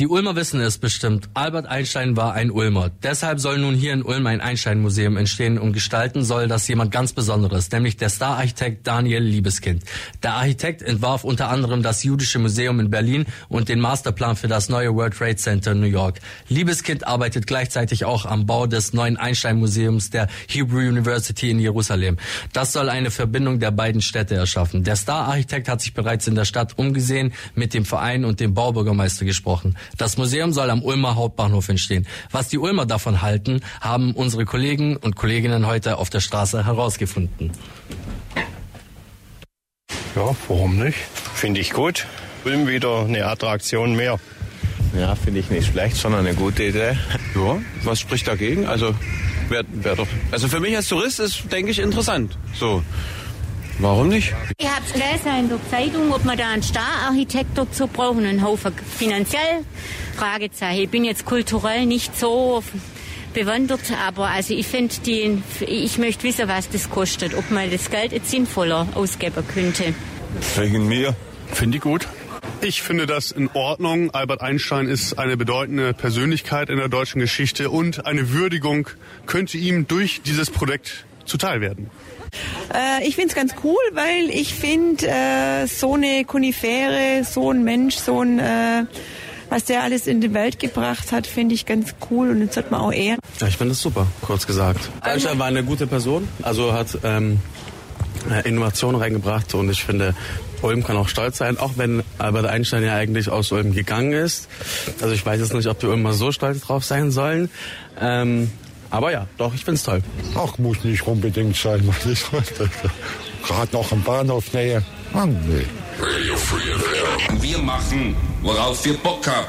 Die Ulmer wissen es bestimmt. Albert Einstein war ein Ulmer. Deshalb soll nun hier in Ulm ein Einstein-Museum entstehen und gestalten soll das jemand ganz Besonderes, nämlich der Star-Architekt Daniel Liebeskind. Der Architekt entwarf unter anderem das Jüdische Museum in Berlin und den Masterplan für das neue World Trade Center in New York. Liebeskind arbeitet gleichzeitig auch am Bau des neuen Einstein-Museums der Hebrew University in Jerusalem. Das soll eine Verbindung der beiden Städte erschaffen. Der Star-Architekt hat sich bereits in der Stadt umgesehen, mit dem Verein und dem Baubürgermeister gesprochen. Das Museum soll am Ulmer Hauptbahnhof entstehen. Was die Ulmer davon halten, haben unsere Kollegen und Kolleginnen heute auf der Straße herausgefunden. Ja, warum nicht? Finde ich gut. Ulm wieder eine Attraktion mehr. Ja, finde ich nicht schlecht, sondern eine gute Idee. Ja, was spricht dagegen? Also, wär, wär doch, also für mich als Tourist ist, denke ich, interessant. So. Warum nicht? Ich habe es gelesen in der Zeitung, ob man da einen Star-Architekt dazu brauchen, einen Haufen finanziell. Fragezeichen. Ich bin jetzt kulturell nicht so bewandert, aber also ich finde die, ich möchte wissen, was das kostet, ob man das Geld jetzt sinnvoller ausgeben könnte. Wegen mir. Finde ich gut. Ich finde das in Ordnung. Albert Einstein ist eine bedeutende Persönlichkeit in der deutschen Geschichte und eine Würdigung könnte ihm durch dieses Projekt zuteil werden. Äh, ich finde es ganz cool, weil ich finde, äh, so eine Konifere, so ein Mensch, so ein, äh, was der alles in die Welt gebracht hat, finde ich ganz cool und das sollte man auch ehren. Ja, ich finde das super, kurz gesagt. Einstein war eine gute Person, also hat ähm, Innovation reingebracht und ich finde, Ulm kann auch stolz sein, auch wenn Albert Einstein ja eigentlich aus Ulm gegangen ist. Also ich weiß jetzt nicht, ob die Ulmer so stolz drauf sein sollen. Ähm, aber ja, doch, ich find's toll. Ach, muss nicht unbedingt sein. Gerade noch im Bahnhof Nähe. Mann, nee. Wir machen, worauf wir Bock haben.